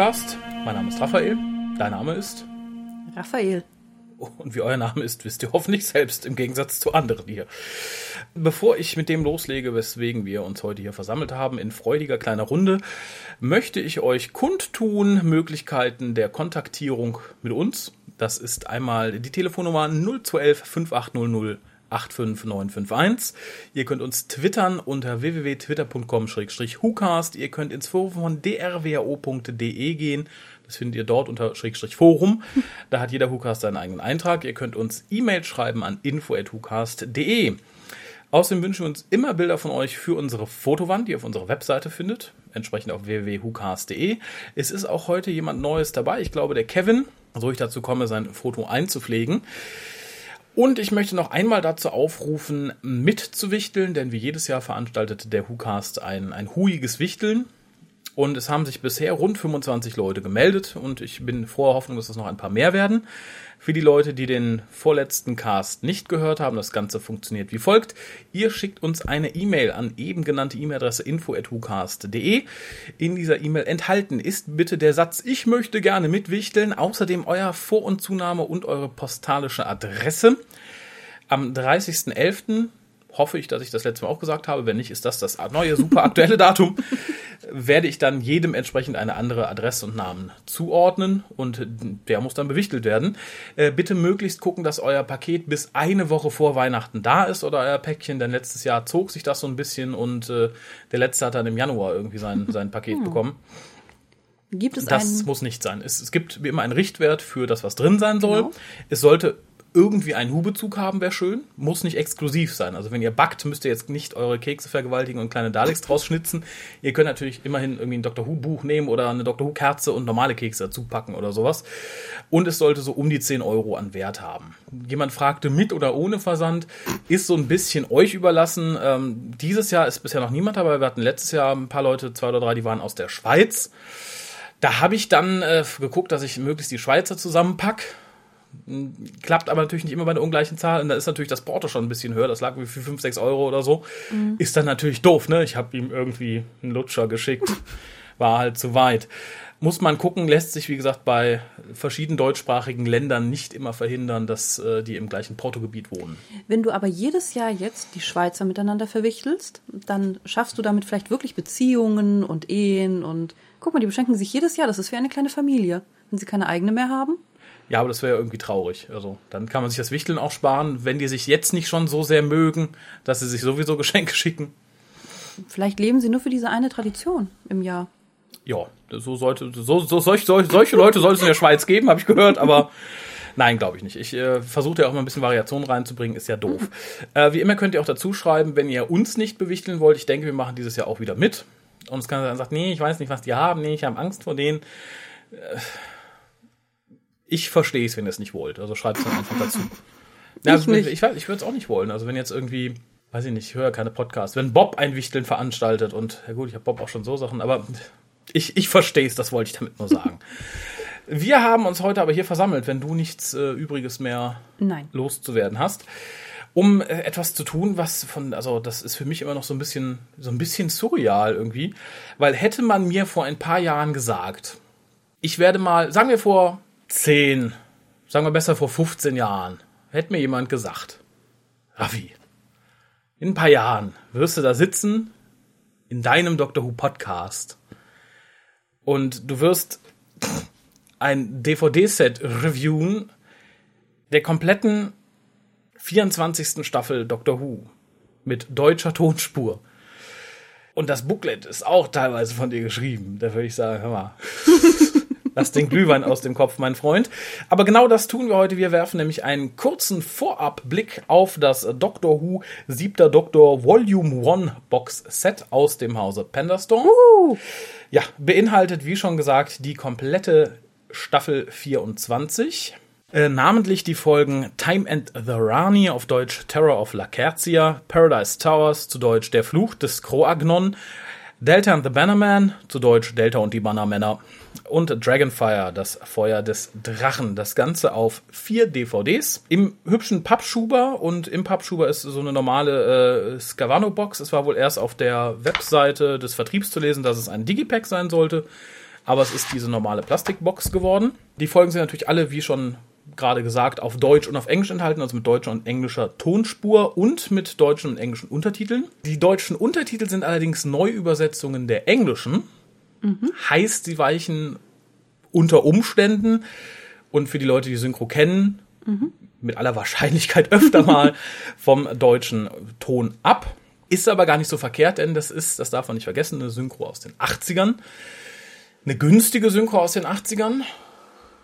Podcast. Mein Name ist Raphael. Dein Name ist? Raphael. Und wie euer Name ist, wisst ihr hoffentlich selbst, im Gegensatz zu anderen hier. Bevor ich mit dem loslege, weswegen wir uns heute hier versammelt haben, in freudiger kleiner Runde, möchte ich euch kundtun Möglichkeiten der Kontaktierung mit uns. Das ist einmal die Telefonnummer 0211 5800 85951. Ihr könnt uns twittern unter www.twitter.com-hucast. Ihr könnt ins Forum von drwo.de gehen. Das findet ihr dort unter Schrägstrich Forum. Da hat jeder Hucast seinen eigenen Eintrag. Ihr könnt uns E-Mail schreiben an info.hucast.de. Außerdem wünschen wir uns immer Bilder von euch für unsere Fotowand, die ihr auf unserer Webseite findet, entsprechend auf www.hucast.de. Es ist auch heute jemand Neues dabei. Ich glaube, der Kevin, so ich dazu komme, sein Foto einzupflegen. Und ich möchte noch einmal dazu aufrufen, mitzuwichteln, denn wie jedes Jahr veranstaltet der WhoCast ein, ein huiges Wichteln. Und es haben sich bisher rund 25 Leute gemeldet und ich bin froher Hoffnung, dass es noch ein paar mehr werden. Für die Leute, die den vorletzten Cast nicht gehört haben, das Ganze funktioniert wie folgt. Ihr schickt uns eine E-Mail an eben genannte E-Mail-Adresse info.hucast.de. In dieser E-Mail enthalten ist bitte der Satz, ich möchte gerne mitwichteln, außerdem euer Vor- und Zunahme und eure postalische Adresse. Am 30.11 hoffe ich, dass ich das letzte Mal auch gesagt habe. Wenn nicht, ist das das neue, super aktuelle Datum. werde ich dann jedem entsprechend eine andere Adresse und Namen zuordnen und der muss dann bewichtelt werden. Äh, bitte möglichst gucken, dass euer Paket bis eine Woche vor Weihnachten da ist oder euer Päckchen, denn letztes Jahr zog sich das so ein bisschen und äh, der letzte hat dann im Januar irgendwie sein, sein Paket hm. bekommen. Gibt es das muss nicht sein. Es, es, gibt wie immer einen Richtwert für das, was drin sein soll. Genau. Es sollte irgendwie einen Hu-Bezug haben, wäre schön. Muss nicht exklusiv sein. Also wenn ihr backt, müsst ihr jetzt nicht eure Kekse vergewaltigen und kleine Daleks draus schnitzen. Ihr könnt natürlich immerhin irgendwie ein Dr. Who-Buch nehmen oder eine Dr. Who-Kerze und normale Kekse dazu packen oder sowas. Und es sollte so um die 10 Euro an Wert haben. Jemand fragte, mit oder ohne Versand, ist so ein bisschen euch überlassen. Ähm, dieses Jahr ist bisher noch niemand dabei. Wir hatten letztes Jahr ein paar Leute, zwei oder drei, die waren aus der Schweiz. Da habe ich dann äh, geguckt, dass ich möglichst die Schweizer zusammenpack Klappt aber natürlich nicht immer bei der ungleichen Zahl. Und da ist natürlich das Porto schon ein bisschen höher. Das lag wie für 5, 6 Euro oder so. Mhm. Ist dann natürlich doof, ne? Ich habe ihm irgendwie einen Lutscher geschickt. War halt zu weit. Muss man gucken, lässt sich, wie gesagt, bei verschiedenen deutschsprachigen Ländern nicht immer verhindern, dass äh, die im gleichen Portogebiet wohnen. Wenn du aber jedes Jahr jetzt die Schweizer miteinander verwichtelst, dann schaffst du damit vielleicht wirklich Beziehungen und Ehen und guck mal, die beschenken sich jedes Jahr. Das ist wie eine kleine Familie. Wenn sie keine eigene mehr haben, ja, aber das wäre ja irgendwie traurig. Also dann kann man sich das Wichteln auch sparen, wenn die sich jetzt nicht schon so sehr mögen, dass sie sich sowieso Geschenke schicken. Vielleicht leben sie nur für diese eine Tradition im Jahr. Ja, so sollte so, so solch, solch, solche Leute sollte es in der Schweiz geben, habe ich gehört, aber nein, glaube ich nicht. Ich äh, versuche ja auch mal ein bisschen Variation reinzubringen, ist ja doof. Äh, wie immer könnt ihr auch dazu schreiben, wenn ihr uns nicht bewichteln wollt. Ich denke, wir machen dieses Jahr auch wieder mit. Und es kann sein, sagt, nee, ich weiß nicht, was die haben, nee, ich habe Angst vor denen. Äh, ich verstehe es, wenn ihr es nicht wollt. Also schreibt es dann einfach dazu. Ja, also, ich, ich, ich würde es auch nicht wollen. Also wenn jetzt irgendwie, weiß ich nicht, ich höre ja keine Podcasts. Wenn Bob ein Wichteln veranstaltet und, ja gut, ich habe Bob auch schon so Sachen, aber ich, ich verstehe es, das wollte ich damit nur sagen. Wir haben uns heute aber hier versammelt, wenn du nichts äh, Übriges mehr Nein. loszuwerden hast, um äh, etwas zu tun, was von, also das ist für mich immer noch so ein bisschen, so ein bisschen surreal irgendwie, weil hätte man mir vor ein paar Jahren gesagt, ich werde mal, sagen wir vor 10, sagen wir besser vor 15 Jahren, hätte mir jemand gesagt, Raffi, in ein paar Jahren wirst du da sitzen in deinem Doctor Who Podcast und du wirst ein DVD-Set reviewen der kompletten 24. Staffel Doctor Who mit deutscher Tonspur. Und das Booklet ist auch teilweise von dir geschrieben. Da würde ich sagen, hör mal. Lass den Glühwein aus dem Kopf, mein Freund. Aber genau das tun wir heute. Wir werfen nämlich einen kurzen Vorabblick auf das Doctor Who siebter Doktor Volume 1 Box Set aus dem Hause Penderstorm. Uh. Ja, beinhaltet, wie schon gesagt, die komplette Staffel 24. Äh, namentlich die Folgen Time and the Rani auf Deutsch Terror of Lacertia, Paradise Towers zu Deutsch Der Fluch des Croagnon, Delta and the Bannerman, zu Deutsch Delta und die Bannermänner. Und Dragonfire, das Feuer des Drachen. Das Ganze auf vier DVDs. Im hübschen Pappschuber und im Pappschuber ist so eine normale äh, Scavano-Box. Es war wohl erst auf der Webseite des Vertriebs zu lesen, dass es ein Digipack sein sollte. Aber es ist diese normale Plastikbox geworden. Die Folgen sind natürlich alle, wie schon gerade gesagt, auf Deutsch und auf Englisch enthalten, also mit deutscher und englischer Tonspur und mit deutschen und englischen Untertiteln. Die deutschen Untertitel sind allerdings Neuübersetzungen der englischen. Mhm. Heißt, sie weichen unter Umständen und für die Leute, die Synchro kennen, mhm. mit aller Wahrscheinlichkeit öfter mal vom deutschen Ton ab. Ist aber gar nicht so verkehrt, denn das ist, das darf man nicht vergessen, eine Synchro aus den 80ern. Eine günstige Synchro aus den 80ern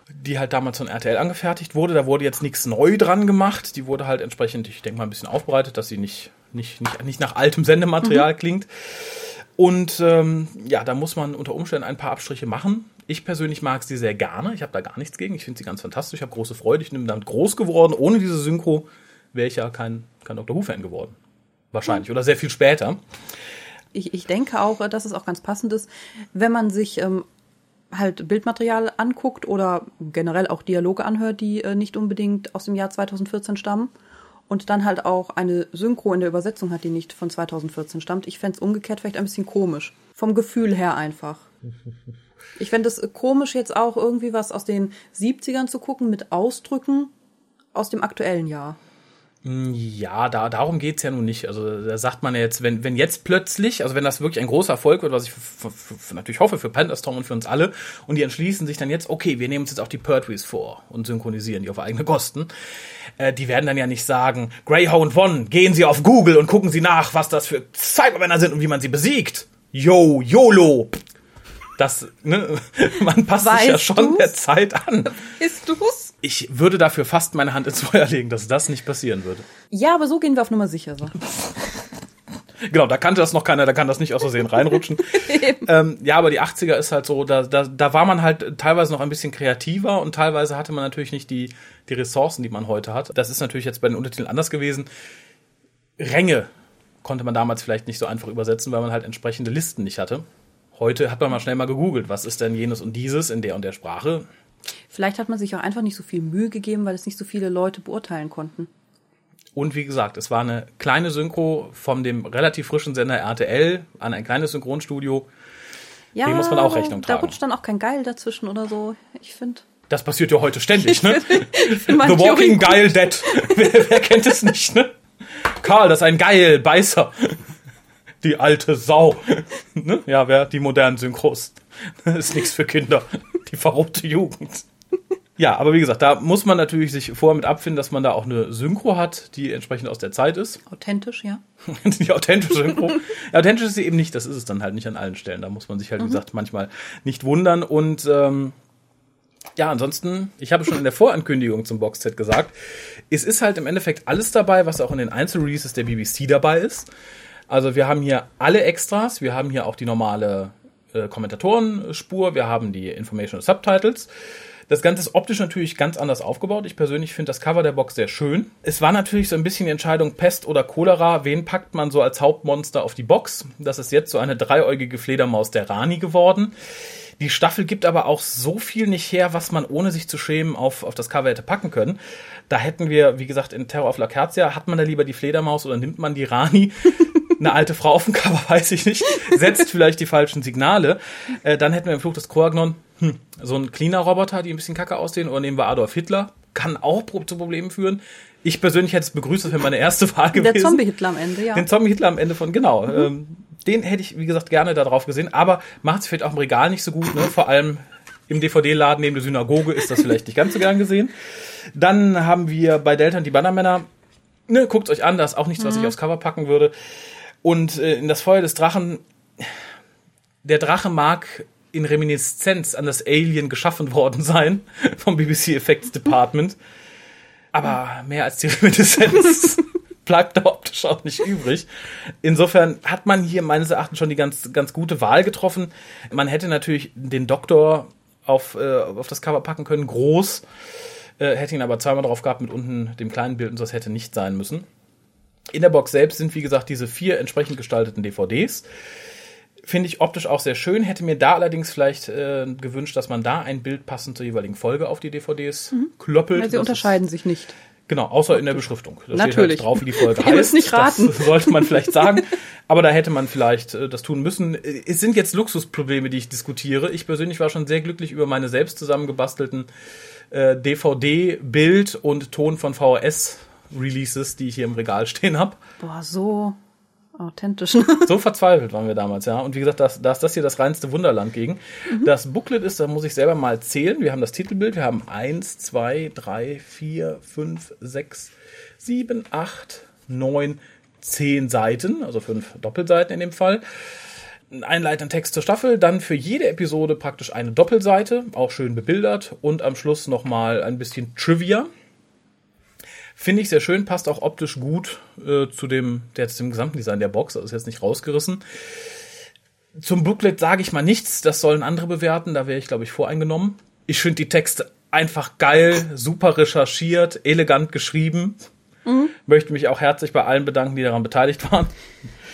die halt damals von RTL angefertigt wurde. Da wurde jetzt nichts neu dran gemacht. Die wurde halt entsprechend, ich denke mal, ein bisschen aufbereitet, dass sie nicht, nicht, nicht, nicht nach altem Sendematerial mhm. klingt. Und ähm, ja, da muss man unter Umständen ein paar Abstriche machen. Ich persönlich mag sie sehr gerne. Ich habe da gar nichts gegen. Ich finde sie ganz fantastisch. Ich habe große Freude. Ich bin damit groß geworden. Ohne diese Synchro wäre ich ja kein, kein Doctor Who-Fan geworden. Wahrscheinlich. Mhm. Oder sehr viel später. Ich, ich denke auch, dass es auch ganz passend ist, wenn man sich ähm, halt Bildmaterial anguckt oder generell auch Dialoge anhört, die äh, nicht unbedingt aus dem Jahr 2014 stammen und dann halt auch eine Synchro in der Übersetzung hat, die nicht von 2014 stammt. Ich fände es umgekehrt vielleicht ein bisschen komisch. Vom Gefühl her einfach. Ich fände es komisch, jetzt auch irgendwie was aus den 70ern zu gucken mit Ausdrücken aus dem aktuellen Jahr. Hm, ja, da, darum geht's ja nun nicht. Also da sagt man ja jetzt, wenn, wenn jetzt plötzlich, also wenn das wirklich ein großer Erfolg wird, was ich für, für, für, natürlich hoffe für Pandastorm und für uns alle, und die entschließen sich dann jetzt, okay, wir nehmen uns jetzt auch die Pertwees vor und synchronisieren die auf eigene Kosten, äh, die werden dann ja nicht sagen, Greyhound One, gehen Sie auf Google und gucken Sie nach, was das für Cybermänner sind und wie man sie besiegt. Yo, YOLO. Das, ne, man passt weißt sich ja schon du's? der Zeit an. Ist du's? Ich würde dafür fast meine Hand ins Feuer legen, dass das nicht passieren würde. Ja, aber so gehen wir auf Nummer sicher. So. genau, da kannte das noch keiner, da kann das nicht aus Versehen reinrutschen. ähm, ja, aber die 80er ist halt so, da, da, da war man halt teilweise noch ein bisschen kreativer und teilweise hatte man natürlich nicht die, die Ressourcen, die man heute hat. Das ist natürlich jetzt bei den Untertiteln anders gewesen. Ränge konnte man damals vielleicht nicht so einfach übersetzen, weil man halt entsprechende Listen nicht hatte. Heute hat man mal schnell mal gegoogelt, was ist denn jenes und dieses in der und der Sprache. Vielleicht hat man sich auch einfach nicht so viel Mühe gegeben, weil es nicht so viele Leute beurteilen konnten. Und wie gesagt, es war eine kleine Synchro von dem relativ frischen Sender RTL an ein kleines Synchronstudio. Ja, Dem muss man auch Rechnung tragen. Da rutscht dann auch kein Geil dazwischen oder so. Ich finde. Das passiert ja heute ständig, ne? The Walking Geil Dead. wer, wer kennt es nicht, ne? Karl, das ist ein Geil, Beißer. Die alte Sau. ne? Ja, wer die modernen Synchros. Das ist nichts für Kinder. Die verrobte Jugend. Ja, aber wie gesagt, da muss man natürlich sich vorher mit abfinden, dass man da auch eine Synchro hat, die entsprechend aus der Zeit ist. Authentisch, ja. die authentische Synchro. authentisch ist sie eben nicht, das ist es dann halt nicht an allen Stellen. Da muss man sich halt, wie mhm. gesagt, manchmal nicht wundern. Und ähm, ja, ansonsten, ich habe schon in der Vorankündigung zum Boxset gesagt, es ist halt im Endeffekt alles dabei, was auch in den Einzelreleases der BBC dabei ist. Also wir haben hier alle Extras, wir haben hier auch die normale äh, Kommentatorenspur, wir haben die Informational Subtitles. Das Ganze ist optisch natürlich ganz anders aufgebaut. Ich persönlich finde das Cover der Box sehr schön. Es war natürlich so ein bisschen die Entscheidung Pest oder Cholera. Wen packt man so als Hauptmonster auf die Box? Das ist jetzt so eine dreieugige Fledermaus der Rani geworden. Die Staffel gibt aber auch so viel nicht her, was man ohne sich zu schämen auf, auf das Cover hätte packen können. Da hätten wir, wie gesagt, in Terror of Lacertia, hat man da lieber die Fledermaus oder nimmt man die Rani? Eine alte Frau auf dem Cover, weiß ich nicht. Setzt vielleicht die falschen Signale. Äh, dann hätten wir im Fluch des Kroagnon hm, so ein cleaner Roboter, die ein bisschen kacke aussehen. Oder nehmen wir Adolf Hitler. Kann auch zu Problemen führen. Ich persönlich hätte es begrüßt, das wäre meine erste Wahl gewesen. Der Zombie-Hitler am Ende, ja. Den Zombie-Hitler am Ende von, genau. Mhm. Ähm, den hätte ich, wie gesagt, gerne da drauf gesehen. Aber macht es vielleicht auch im Regal nicht so gut. Ne? Vor allem im DVD-Laden neben der Synagoge ist das vielleicht nicht ganz so gern gesehen. Dann haben wir bei Delta die Bannermänner. Ne, guckt euch an, das ist auch nichts, was ich mhm. aufs Cover packen würde. Und äh, in das Feuer des Drachen, der Drache mag in Reminiszenz an das Alien geschaffen worden sein vom BBC Effects Department. Aber mehr als die Reminiszenz bleibt da optisch auch nicht übrig. Insofern hat man hier meines Erachtens schon die ganz, ganz gute Wahl getroffen. Man hätte natürlich den Doktor auf, äh, auf das Cover packen können, groß, äh, hätte ihn aber zweimal drauf gehabt mit unten dem kleinen Bild und das hätte nicht sein müssen. In der Box selbst sind, wie gesagt, diese vier entsprechend gestalteten DVDs. Finde ich optisch auch sehr schön. Hätte mir da allerdings vielleicht äh, gewünscht, dass man da ein Bild passend zur jeweiligen Folge auf die DVDs klöppelt. Ja, sie Das unterscheiden sich nicht. Ist, genau, außer in der Beschriftung. Da steht Natürlich. halt drauf, wie die Folge heißt. nicht raten. Das sollte man vielleicht sagen. Aber da hätte man vielleicht äh, das tun müssen. Äh, Es sind jetzt Luxusprobleme, die ich diskutiere. Ich persönlich war schon sehr glücklich über meine selbst zusammengebastelten äh, DVD-Bild und Ton von VHS-Releases, die ich hier im Regal stehen habe. Boah, so authentisch. So verzweifelt waren wir damals, ja. Und wie gesagt, das, da ist das hier das reinste Wunderland gegen. Das Booklet ist, da muss ich selber mal zählen. Wir haben das Titelbild, wir haben eins, zwei, drei, vier, fünf, sechs, sieben, acht, neun, zehn Seiten, also fünf Doppelseiten in dem Fall. Einleitenden Text zur Staffel, dann für jede Episode praktisch eine Doppelseite, auch schön bebildert und am Schluss nochmal ein bisschen Trivia. Finde ich sehr schön, passt auch optisch gut äh, zu dem, der, zu dem gesamten Design der Box, also ist jetzt nicht rausgerissen. Zum Booklet sage ich mal nichts, das sollen andere bewerten, da wäre ich, glaube ich, voreingenommen. Ich finde die Texte einfach geil, super recherchiert, elegant geschrieben. Möchte mich auch herzlich bei allen bedanken, die daran beteiligt waren.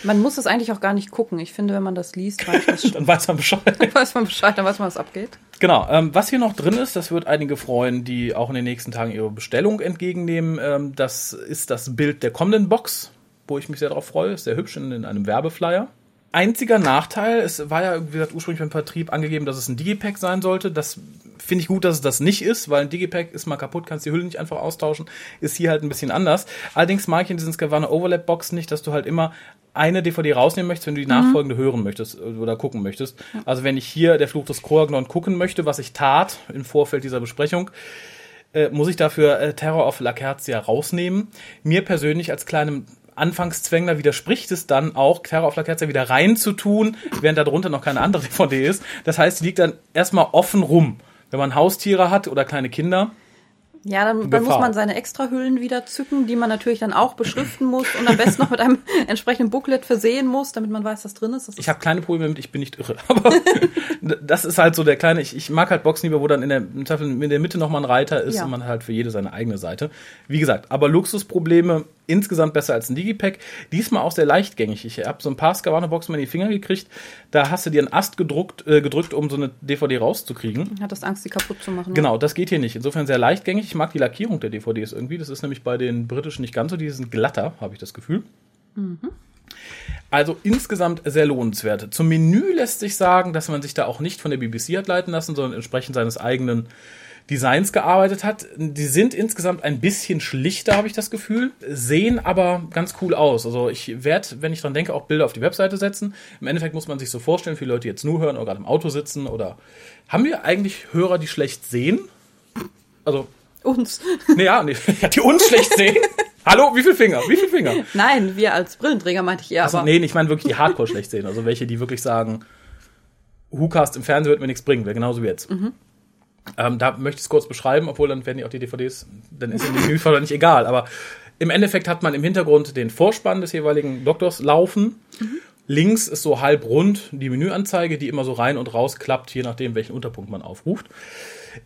Man muss es eigentlich auch gar nicht gucken. Ich finde, wenn man das liest, weiß, das schon. Dann weiß man Bescheid. Dann weiß man Bescheid, dann weiß man, was abgeht. Genau, ähm, was hier noch drin ist, das wird einige freuen, die auch in den nächsten Tagen ihre Bestellung entgegennehmen. Ähm, das ist das Bild der kommenden Box, wo ich mich sehr darauf freue. Ist sehr hübsch in, in einem Werbeflyer. Einziger Nachteil, es war ja, wie gesagt, ursprünglich beim Vertrieb angegeben, dass es ein Digipack sein sollte. Das finde ich gut, dass es das nicht ist, weil ein Digipack ist mal kaputt, kannst die Hülle nicht einfach austauschen. Ist hier halt ein bisschen anders. Allerdings mag ich in diesen Scavana Overlap Boxen nicht, dass du halt immer eine DVD rausnehmen möchtest, wenn du die nachfolgende hören möchtest äh, oder gucken möchtest. Also wenn ich hier der Fluch des Kroagnon gucken möchte, was ich tat im Vorfeld dieser Besprechung, äh, muss ich dafür äh, Terror of Lacertia rausnehmen. Mir persönlich als kleinem Anfangszwängler widerspricht es dann auch, Terror of Lacertia wieder reinzutun, während darunter noch keine andere DVD ist. Das heißt, die liegt dann erstmal offen rum. Wenn man Haustiere hat oder kleine Kinder, Ja, dann, dann muss man seine Extrahüllen wieder zücken, die man natürlich dann auch beschriften muss und am besten noch mit einem entsprechenden Booklet versehen muss, damit man weiß, was drin ist. Das ich habe kleine Probleme mit, ich bin nicht irre. Aber das ist halt so der kleine, ich, ich mag halt Boxen lieber, wo dann in der, in der Mitte nochmal ein Reiter ist Ja. und man halt für jede seine eigene Seite. Wie gesagt, aber Luxusprobleme insgesamt besser als ein Digipack. Diesmal auch sehr leichtgängig. Ich habe so ein paar Scavano-Boxen mal in die Finger gekriegt. Da hast du dir einen Ast gedruckt, äh, gedrückt, um so eine DVD rauszukriegen. hat das Angst, die kaputt zu machen. ne? Genau, das geht hier nicht. Insofern sehr leichtgängig. Ich mag die Lackierung der DVDs irgendwie. Das ist nämlich bei den britischen nicht ganz so. Die sind glatter, habe ich das Gefühl. Also insgesamt sehr lohnenswert. Zum Menü lässt sich sagen, dass man sich da auch nicht von der BBC hat leiten lassen, sondern entsprechend seines eigenen Designs gearbeitet hat. Die sind insgesamt ein bisschen schlichter, habe ich das Gefühl, sehen aber ganz cool aus. Also ich werde, wenn ich dran denke, auch Bilder auf die Webseite setzen. Im Endeffekt muss man sich so vorstellen, für Leute, jetzt nur hören oder gerade im Auto sitzen oder haben wir eigentlich Hörer, die schlecht sehen? Also, Uns. nee, ja, nee, die uns schlecht sehen. Hallo, wie viel Finger? Wie viel Finger? Nein, wir als Brillenträger meinte ich eher, Also, aber nee, ich meine wirklich die Hardcore schlecht sehen. Also welche, die wirklich sagen, WhoCast im Fernsehen wird mir nichts bringen, wäre genauso wie jetzt. Ähm, da möchte ich es kurz beschreiben, obwohl dann werden die auch die DVDs, dann ist in dem Menüfall nicht egal. Aber im Endeffekt hat man im Hintergrund den Vorspann des jeweiligen Doktors laufen. Links ist so halb rund die Menüanzeige, die immer so rein und raus klappt, je nachdem, welchen Unterpunkt man aufruft.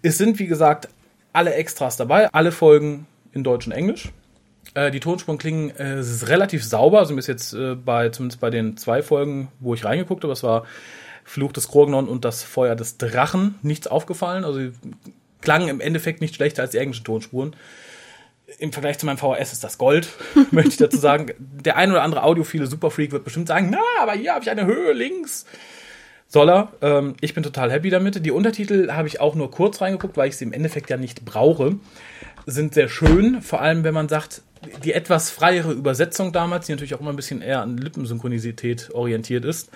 Es sind, wie gesagt, alle Extras dabei, alle Folgen in Deutsch und Englisch. Äh, die Tonspuren klingen äh, ist relativ sauber, also bis jetzt äh, bei, zumindest bei den zwei Folgen, wo ich reingeguckt habe, das war Fluch des Krognon und das Feuer des Drachen, nichts aufgefallen. Also klangen im Endeffekt nicht schlechter als die englischen Tonspuren. Im Vergleich zu meinem VHS ist das Gold, möchte ich dazu sagen. Der ein oder andere audiophile Superfreak wird bestimmt sagen, na, aber hier habe ich eine Höhe links. Soll er. Ähm, ich bin total happy damit. Die Untertitel habe ich auch nur kurz reingeguckt, weil ich sie im Endeffekt ja nicht brauche. Sind sehr schön, vor allem wenn man sagt, die etwas freiere Übersetzung damals, die natürlich auch immer ein bisschen eher an Lippensynchronisität orientiert ist,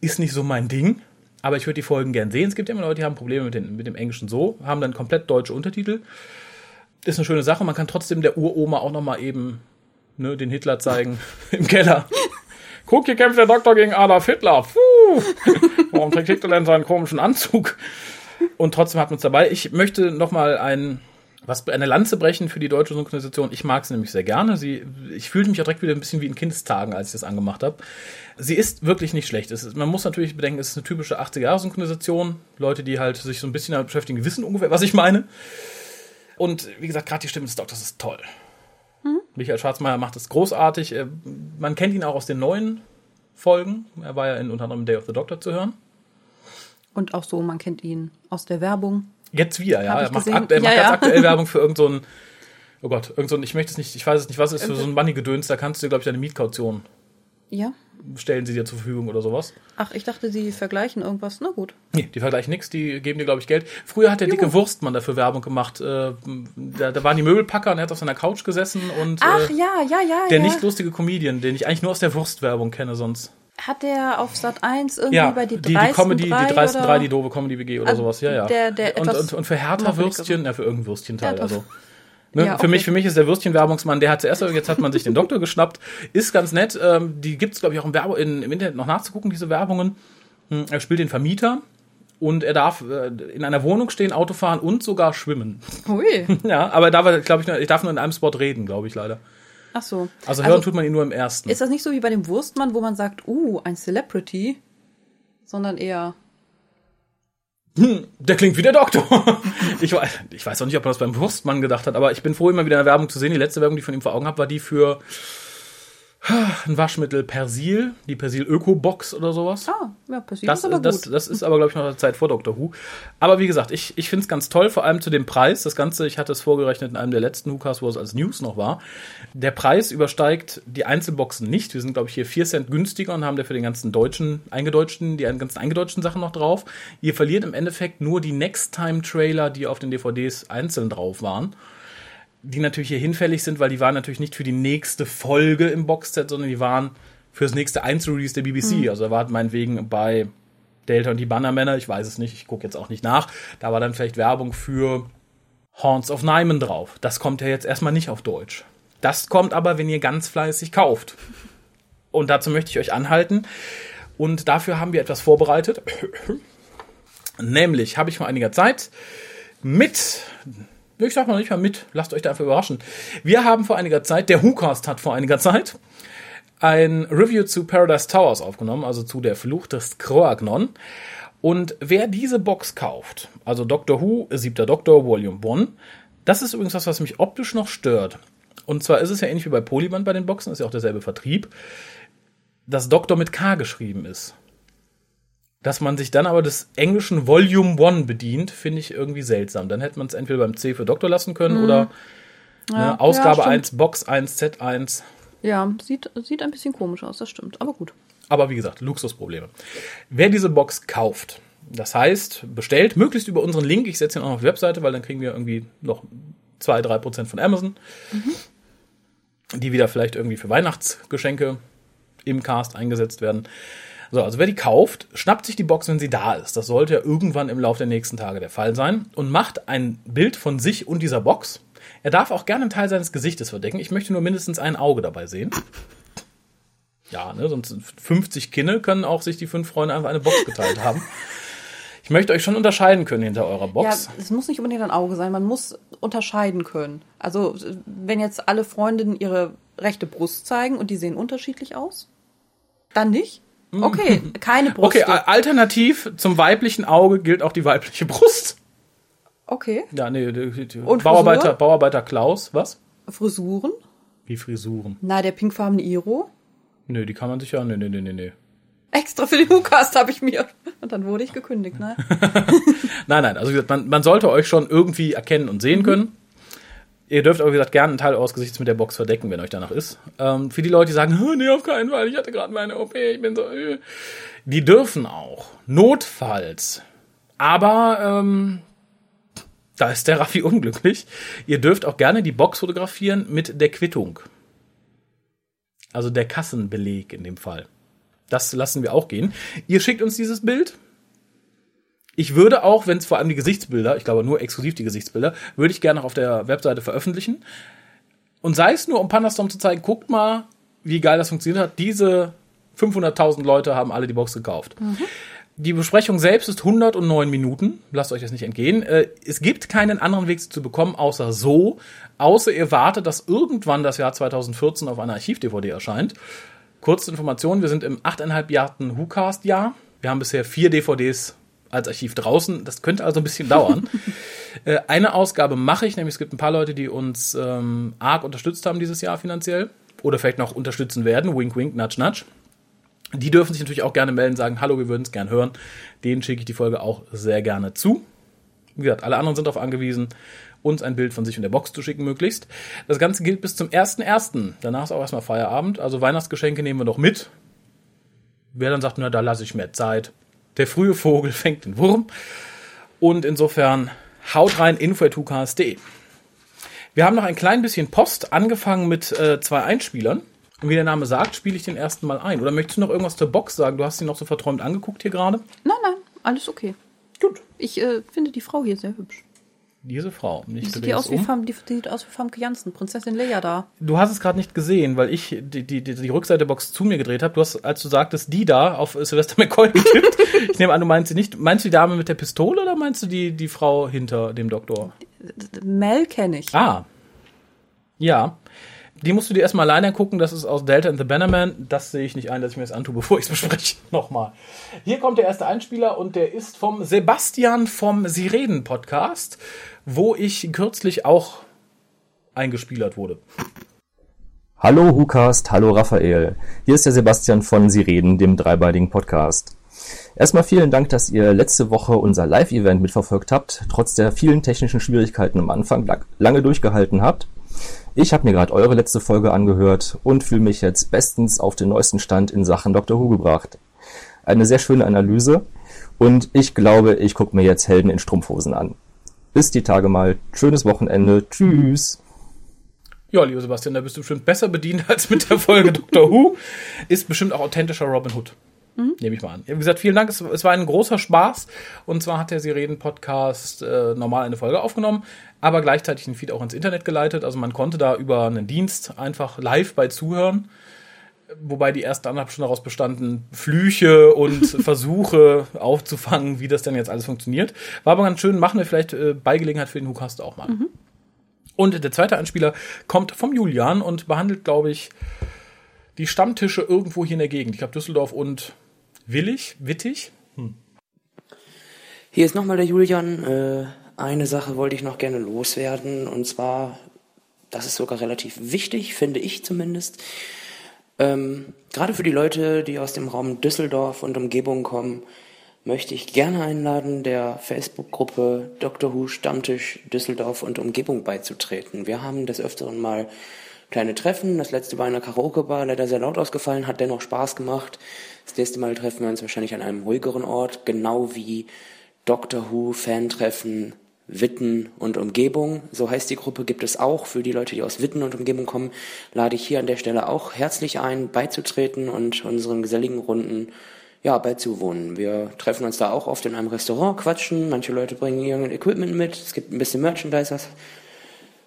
ist nicht so mein Ding. Aber ich würde die Folgen gern sehen. Es gibt ja immer Leute, die haben Probleme mit, den, mit dem Englischen so, haben dann komplett deutsche Untertitel. Ist eine schöne Sache. Man kann trotzdem der Uroma auch nochmal eben ne, den Hitler zeigen im Keller. Guck, hier kämpft der Doktor gegen Adolf Hitler. Puh. Warum trägt Hitler denn seinen komischen Anzug? Und trotzdem hat man es dabei. Ich möchte nochmal ein, was, eine Lanze brechen für die deutsche Synchronisation. Ich mag sie nämlich sehr gerne. Sie, ich fühlte mich auch direkt wieder ein bisschen wie in Kindestagen, als ich das angemacht habe. Sie ist wirklich nicht schlecht. Es ist, man muss natürlich bedenken, es ist eine typische 80er-Jahre-Synchronisation. Leute, die halt sich so ein bisschen damit beschäftigen, wissen ungefähr, was ich meine. Und wie gesagt, gerade die Stimme des Doktors ist toll. Michael Schwarzmeier macht es großartig. Äh, Man kennt ihn auch aus den neuen Folgen. Er war ja in unter anderem Day of the Doctor zu hören. Und auch so, man kennt ihn aus der Werbung. Jetzt wieder, ja. Er macht, akt er macht Ja, ganz aktuell Werbung für irgendein, so oh Gott, irgend so ein, ich möchte es nicht, ich weiß es nicht, was es ist für so ein Money-Gedöns, da kannst du dir, glaube ich, deine Mietkaution Ja. stellen sie dir zur Verfügung oder sowas. Ach, ich dachte, sie vergleichen irgendwas. Na gut. Nee, die vergleichen nichts, die geben dir, glaube ich, Geld. Früher hat der dicke Wurstmann dafür Werbung gemacht. Äh, da, da waren die Möbelpacker und er hat auf seiner Couch gesessen und Ach, äh, ja, ja, ja, der ja. nicht lustige Comedian, den ich eigentlich nur aus der Wurstwerbung kenne sonst. Hat der auf Sat 1 irgendwie Ja, bei die die, die Comedy, drei die dreisten oder? drei, die doofe Comedy WG oder Also sowas, ja, ja. der- der und, und, und für Hertha Würstchen, ja, für irgendein Würstchenteil, also. Ne? Ja, für, mich, für mich ist der Würstchen-Werbungsmann, der hat zuerst, jetzt hat man sich den Doktor geschnappt, ist ganz nett. Ähm, die gibt's glaube ich, auch im, Werbe, in, im Internet noch nachzugucken, diese Werbungen. Hm, Er spielt den Vermieter und er darf äh, in einer Wohnung stehen, Auto fahren und sogar schwimmen. Hui. Ja, aber da war, glaube ich, nur, ich darf nur in einem Spot reden, glaube ich leider. Ach so. Also hören tut man ihn nur im ersten. Ist das nicht so wie bei dem Wurstmann, wo man sagt, uh, ein Celebrity, sondern eher, Der klingt wie der Doktor. Ich weiß, ich weiß auch nicht, ob er das beim Wurstmann gedacht hat, aber ich bin froh, immer wieder eine Werbung zu sehen. Die letzte Werbung, die ich von ihm vor Augen habe, war die für ein Waschmittel Persil, die Persil Öko Box oder sowas. ah, ja, passiert Das, ist aber das, gut. das ist aber, glaube ich, noch der Zeit vor Doctor Who. Aber wie gesagt, ich, ich finde es ganz toll, vor allem zu dem Preis. Das Ganze, ich hatte es vorgerechnet in einem der letzten WhoCasts, wo es als News noch war. Der Preis übersteigt die Einzelboxen nicht. Wir sind, glaube ich, hier 4 Cent günstiger und haben dafür den ganzen deutschen, eingedeutschten, die ganzen eingedeutschten Sachen noch drauf. Ihr verliert im Endeffekt nur die Next-Time-Trailer, die auf den DVDs einzeln drauf waren. Die natürlich hier hinfällig sind, weil die waren natürlich nicht für die nächste Folge im Boxset, sondern die waren fürs nächste Einzelrelease der BBC. Also da war meinetwegen bei Delta und die Bannermänner, ich weiß es nicht, ich gucke jetzt auch nicht nach, da war dann vielleicht Werbung für Horns of Nyman drauf. Das kommt ja jetzt erstmal nicht auf Deutsch. Das kommt aber, wenn ihr ganz fleißig kauft. Und dazu möchte ich euch anhalten. Und dafür haben wir etwas vorbereitet. Nämlich habe ich vor einiger Zeit mit, ich sag mal nicht mal mit, lasst euch da einfach überraschen. Wir haben vor einiger Zeit, der WhoCast hat vor einiger Zeit ein Review zu Paradise Towers aufgenommen, also zu der Fluch des Kroagnon. Und wer diese Box kauft, also Doctor Who, siebter Doktor, Volume 1, das ist übrigens was, was mich optisch noch stört. Und zwar ist es ja ähnlich wie bei Polyband bei den Boxen, ist ja auch derselbe Vertrieb, dass Doktor mit K geschrieben ist. Dass man sich dann aber des englischen Volume 1 bedient, finde ich irgendwie seltsam. Dann hätte man es entweder beim C für Doktor lassen können oder Ja, ne, Ausgabe ja, stimmt. 1, Box 1, Z1. Ja, sieht, sieht ein bisschen komisch aus, das stimmt. Aber gut. Aber wie gesagt, Luxusprobleme. Wer diese Box kauft, das heißt, bestellt, möglichst über unseren Link, ich setze ihn auch noch auf die Webseite, weil dann kriegen wir irgendwie noch 2-3% von Amazon, die wieder vielleicht irgendwie für Weihnachtsgeschenke im Cast eingesetzt werden. So, also wer die kauft, schnappt sich die Box, wenn sie da ist. Das sollte ja irgendwann im Laufe der nächsten Tage der Fall sein. Und macht ein Bild von sich und dieser Box. Er darf auch gerne einen Teil seines Gesichtes verdecken. Ich möchte nur mindestens ein Auge dabei sehen. Ja, ne, sonst 50 Kinne können auch sich die fünf Freunde einfach eine Box geteilt haben. Ich möchte euch schon unterscheiden können hinter eurer Ja, Box. es muss nicht unbedingt ein Auge sein, man muss unterscheiden können. Also, wenn jetzt alle Freundinnen ihre rechte Brust zeigen und die sehen unterschiedlich aus, dann nicht? Okay, keine. Okay, Brust. a- alternativ zum weiblichen Auge gilt auch die weibliche Brust. Okay. Ja, nee, Und Bauarbeiter, Frisur? Bauarbeiter Klaus, was? Frisuren? Wie Frisuren. Na, der pinkfarbene Iro. Nö, die kann man sich ja, nee, nee, nee, nee, nee. Extra für den WhoCast habe ich mir. Und dann wurde ich gekündigt, ne? Nein, nein, also wie gesagt, man, man sollte euch schon irgendwie erkennen und Mhm. sehen können. Ihr dürft aber, wie gesagt, gerne einen Teil eures Gesichts mit der Box verdecken, wenn euch danach ist. Ähm, für die Leute, die sagen, "Hm, nee, auf keinen Fall, ich hatte gerade meine OP, ich bin so, äh. die dürfen auch, notfalls. Aber, ähm, da ist der Raffi unglücklich. Ihr dürft auch gerne die Box fotografieren mit der Quittung. Also der Kassenbeleg in dem Fall. Das lassen wir auch gehen. Ihr schickt uns dieses Bild. Ich würde auch, wenn es vor allem die Gesichtsbilder, ich glaube nur exklusiv die Gesichtsbilder, würde ich gerne noch auf der Webseite veröffentlichen. Und sei es nur, um Pandastorm zu zeigen, guckt mal, wie geil das funktioniert hat. Diese 500.000 Leute haben alle die Box gekauft. Die Besprechung selbst ist 109 Minuten. Lasst euch das nicht entgehen. Äh, Es gibt keinen anderen Weg sie zu bekommen, außer so. Außer ihr wartet, dass irgendwann das Jahr 2014 auf einer Archiv-DVD erscheint. Kurze Information, wir sind im 8,5 Jahren WhoCast-Jahr. Wir haben bisher vier DVDs als Archiv draußen. Das könnte also ein bisschen dauern. Äh, Eine Ausgabe mache ich, nämlich es gibt ein paar Leute, die uns ähm, arg unterstützt haben dieses Jahr finanziell. Oder vielleicht noch unterstützen werden. Wink, wink, nudge, nudge. Die dürfen sich natürlich auch gerne melden, sagen, hallo, wir würden es gern hören. Denen schicke ich die Folge auch sehr gerne zu. Wie gesagt, alle anderen sind darauf angewiesen, uns ein Bild von sich und der Box zu schicken, möglichst. Das Ganze gilt bis zum 1.1. Danach ist auch erstmal Feierabend. Also Weihnachtsgeschenke nehmen wir noch mit. Wer dann sagt, na, da lasse ich mehr Zeit. Der frühe Vogel fängt den Wurm. Und insofern haut rein, info.2cast.de. Wir haben noch ein klein bisschen Post, angefangen mit äh, zwei Einspielern. Und wie der Name sagt, spiele ich den ersten Mal ein. Oder möchtest du noch irgendwas zur Box sagen? Du hast sie noch so verträumt angeguckt hier gerade. Nein, nein, alles okay. Gut. Ich äh, finde die Frau hier sehr hübsch. Diese Frau. Nicht Die sieht, aus wie Fam, die sieht aus wie Famke Janssen, Prinzessin Leia da. Du hast es gerade nicht gesehen, weil ich die, die, die, die Rückseite der Box zu mir gedreht habe. Du hast, als du sagtest, die da auf Sylvester McCoy getippt. ich nehme an, du meinst sie nicht. Meinst du die Dame mit der Pistole oder meinst du die, die Frau hinter dem Doktor? Mel kenne ich. Ah. Ja. Die musst du dir erstmal alleine gucken. Das ist aus Delta and the Bannerman. Das sehe ich nicht ein, dass ich mir das antue, bevor ich es bespreche. Nochmal. Hier kommt der erste Einspieler und der ist vom Sebastian vom Sie reden Podcast, wo ich kürzlich auch eingespielert wurde. Hallo Hukast, hallo Raphael. Hier ist der Sebastian von Sie reden, dem dreibeinigen Podcast. Erstmal vielen Dank, dass ihr letzte Woche unser Live-Event mitverfolgt habt, trotz der vielen technischen Schwierigkeiten am Anfang lange durchgehalten habt. Ich habe mir gerade eure letzte Folge angehört und fühle mich jetzt bestens auf den neuesten Stand in Sachen Dr. Who gebracht. Eine sehr schöne Analyse und ich glaube, ich gucke mir jetzt Helden in Strumpfhosen an. Bis die Tage mal. Schönes Wochenende. Tschüss. Ja, lieber Sebastian, da bist du bestimmt besser bedient als mit der Folge Dr. Who. Ist bestimmt auch authentischer Robin Hood. Nehme ich mal an. Wie gesagt, vielen Dank. Es, es, war ein großer Spaß. Und zwar hat der Sie reden Podcast äh, normal eine Folge aufgenommen, aber gleichzeitig den Feed auch ins Internet geleitet. Also man konnte da über einen Dienst einfach live bei zuhören. Wobei die ersten anderthalb Stunden daraus bestanden, Flüche und Versuche aufzufangen, wie das denn jetzt alles funktioniert. War aber ganz schön, machen wir vielleicht äh, bei Gelegenheit für den Hukast auch mal. Mhm. Und der zweite Anspieler kommt vom Julian und behandelt, glaube ich, die Stammtische irgendwo hier in der Gegend. Ich glaube Düsseldorf und Willig, Wittig. Hm. Hier ist nochmal der Julian. Äh, eine Sache wollte ich noch gerne loswerden und zwar, das ist sogar relativ wichtig, finde ich zumindest. Ähm, gerade für die Leute, die aus dem Raum Düsseldorf und Umgebung kommen, möchte ich gerne einladen, der Facebook-Gruppe Dr. Who Stammtisch Düsseldorf und Umgebung beizutreten. Wir haben des Öfteren mal kleine Treffen. Das letzte war in einer Karaoke-Bar, leider sehr laut ausgefallen, hat dennoch Spaß gemacht. Das nächste Mal treffen wir uns wahrscheinlich an einem ruhigeren Ort, genau wie Doctor Who Fan-Treffen Witten und Umgebung. So heißt die Gruppe, gibt es auch. Für die Leute, die aus Witten und Umgebung kommen, lade ich hier an der Stelle auch herzlich ein, beizutreten und unseren geselligen Runden ja, beizuwohnen. Wir treffen uns da auch oft in einem Restaurant, quatschen. Manche Leute bringen irgendein Equipment mit. Es gibt ein bisschen Merchandise, das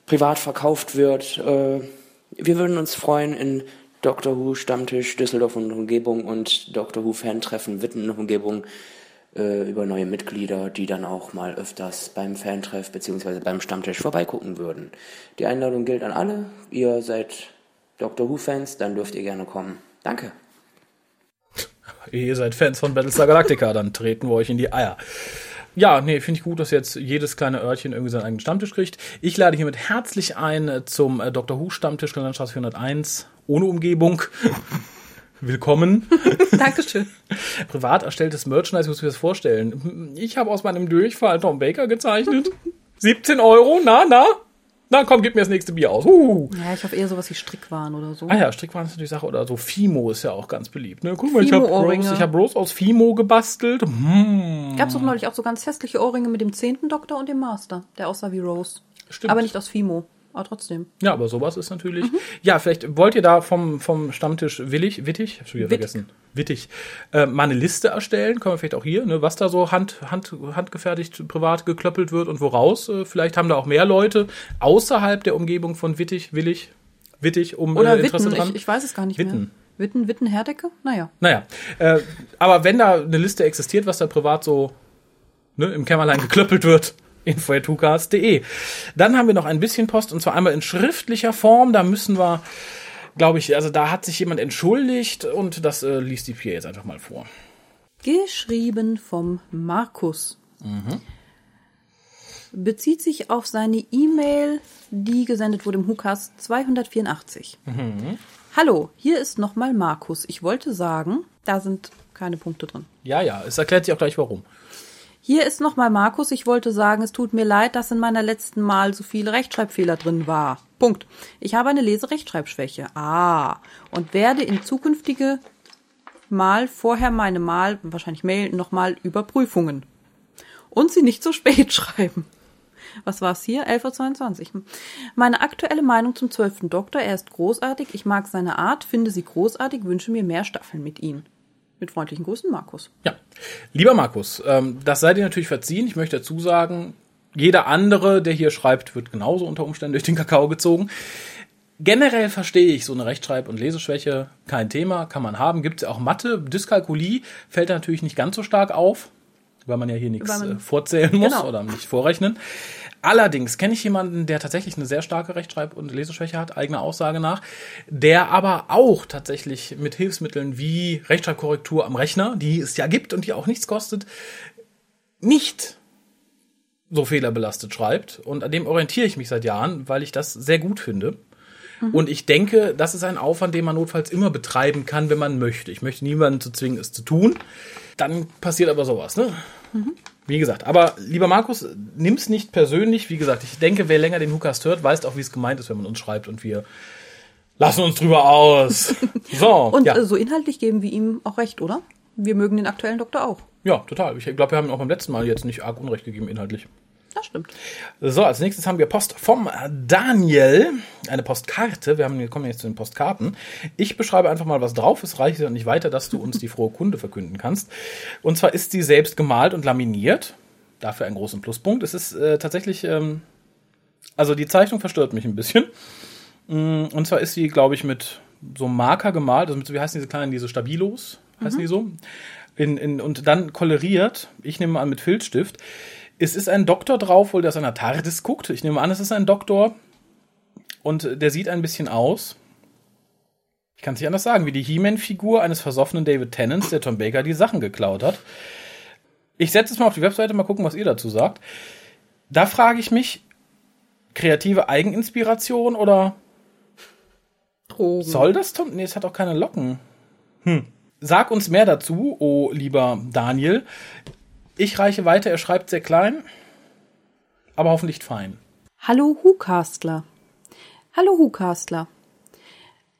privat verkauft wird. Äh, wir würden uns freuen, in Doctor Who Stammtisch Düsseldorf und Umgebung und Doctor Who Fan-Treffen Witten und Umgebung äh, über neue Mitglieder, die dann auch mal öfters beim Fantreff bzw. beim Stammtisch vorbeigucken würden. Die Einladung gilt an alle. Ihr seid Doctor Who-Fans, dann dürft ihr gerne kommen. Danke. Ihr seid Fans von Battlestar Galactica, dann treten wir euch in die Eier. Ja, nee, finde ich gut, dass jetzt jedes kleine Örtchen irgendwie seinen eigenen Stammtisch kriegt. Ich lade hiermit herzlich ein zum äh, Dr. Who Stammtisch Landstraße 401 ohne Umgebung. Willkommen. Dankeschön. Privat erstelltes Merchandise, muss ich mir das vorstellen. Ich habe aus meinem Durchfall Tom Baker gezeichnet. 17 Euro, na, na? Na komm, gib mir das nächste Bier aus. Uh. Ja, ich hoffe eher sowas wie Strickwaren oder so. Ah ja, Strickwaren ist natürlich Sache. Oder so Fimo ist ja auch ganz beliebt. Ne? Guck mal, ich habe Rose, ich hab Rose aus Fimo gebastelt. Hm. Gab es doch neulich auch so ganz hässliche Ohrringe mit dem zehnten Doktor und dem Master, der aussah wie Rose. Stimmt. Aber nicht aus Fimo. Aber trotzdem. Ja, aber sowas ist natürlich. Mhm. Ja, vielleicht wollt ihr da vom, vom Stammtisch Willig, Wittig, ich hab schon wieder Wittig. vergessen, Wittig, äh, mal eine Liste erstellen. Können wir vielleicht auch hier, ne, was da so hand, hand, handgefertigt privat geklöppelt wird und woraus. Äh, vielleicht haben da auch mehr Leute außerhalb der Umgebung von Wittig, Willig, Wittig, um Oder äh, Interesse Witten, dran. ich, ich weiß es gar nicht Witten. mehr. Witten, Witten, Herdecke? Naja. Naja, äh, aber wenn da eine Liste existiert, was da privat so ne, im Kämmerlein geklöppelt wird, info.tukas.de. Dann haben wir noch ein bisschen Post und zwar einmal in schriftlicher Form. Da müssen wir, glaube ich, also da hat sich jemand entschuldigt und das äh, liest die Pia jetzt einfach mal vor. Geschrieben vom Markus. Bezieht sich auf seine E-Mail, die gesendet wurde im Hukas 284. Hallo, hier ist nochmal Markus. Ich wollte sagen, Da sind keine Punkte drin. Ja, ja, es erklärt sich auch gleich warum. Hier ist nochmal Markus. Ich wollte sagen, es tut mir leid, dass in meiner letzten Mal so viele Rechtschreibfehler drin war. Punkt. Ich habe eine Leserechtschreibschwäche. Ah. Und werde in zukünftige Mal vorher meine Mal, wahrscheinlich Mail, nochmal Überprüfungen. Und sie nicht so spät schreiben. Was war's hier? 11.22 Uhr. Meine aktuelle Meinung zum 12. Doktor. Er ist großartig. Ich mag seine Art, finde sie großartig, wünsche mir mehr Staffeln mit ihm. Mit freundlichen Grüßen, Markus. Ja, lieber Markus, ähm, das seid ihr natürlich verziehen. Ich möchte dazu sagen, jeder andere, der hier schreibt, wird genauso unter Umständen durch den Kakao gezogen. Generell verstehe ich so eine Rechtschreib- und Leseschwäche, kein Thema, kann man haben. Gibt es ja auch Mathe, Dyskalkulie fällt natürlich nicht ganz so stark auf, weil man ja hier nichts äh, vorzählen muss Genau. oder nicht vorrechnen. Allerdings kenne ich jemanden, der tatsächlich eine sehr starke Rechtschreib- und Leseschwäche hat, eigener Aussage nach, der aber auch tatsächlich mit Hilfsmitteln wie Rechtschreibkorrektur am Rechner, die es ja gibt und die auch nichts kostet, nicht so fehlerbelastet schreibt. Und an dem orientiere ich mich seit Jahren, weil ich das sehr gut finde. Und ich denke, das ist ein Aufwand, den man notfalls immer betreiben kann, wenn man möchte. Ich möchte niemanden zu zwingen, es zu tun. Dann passiert aber sowas, ne? Wie gesagt, aber lieber Markus, nimm's nicht persönlich. Wie gesagt, ich denke, wer länger den Hookast hört, weiß auch, wie es gemeint ist, wenn man uns schreibt und wir lassen uns drüber aus. So, Und ja. äh, so inhaltlich geben wir ihm auch recht, oder? Wir mögen den aktuellen Doktor auch. ja, total. Ich glaube, wir haben ihm auch beim letzten Mal jetzt nicht arg Unrecht gegeben, inhaltlich. Das stimmt. So, als nächstes haben wir Post vom Daniel. Eine Postkarte. Wir, haben, wir kommen jetzt zu den Postkarten. Ich beschreibe einfach mal, was drauf ist. Reicht ja nicht weiter, dass du uns die frohe Kunde verkünden kannst. Und zwar ist sie selbst gemalt und laminiert. Dafür einen großen Pluspunkt. Es ist äh, tatsächlich, ähm, also die Zeichnung verstört mich ein bisschen. Mm, Und zwar ist sie, glaube ich, mit so einem Marker gemalt. Also mit, so- wie heißen diese kleinen, diese Stabilos? Heißen die so? In, in, und dann koloriert. Ich nehme an, mit Filzstift. Es ist ein Doktor drauf, wohl der aus einer TARDIS guckt. Ich nehme an, es ist ein Doktor. Und äh, der sieht ein bisschen aus. Ich kann es nicht anders sagen, wie die He-Man-Figur eines versoffenen David Tennants, der Tom Baker die Sachen geklaut hat. Ich setze es mal auf die Webseite, mal gucken, was ihr dazu sagt. Da frage ich mich, kreative Eigeninspiration oder Drogen. soll das Tom? Nee, es hat auch keine Locken. Hm. Sag uns mehr dazu, oh lieber Daniel. Ich reiche weiter, er schreibt sehr klein, aber hoffentlich fein. Hallo Whocastler. Hallo Whocastler.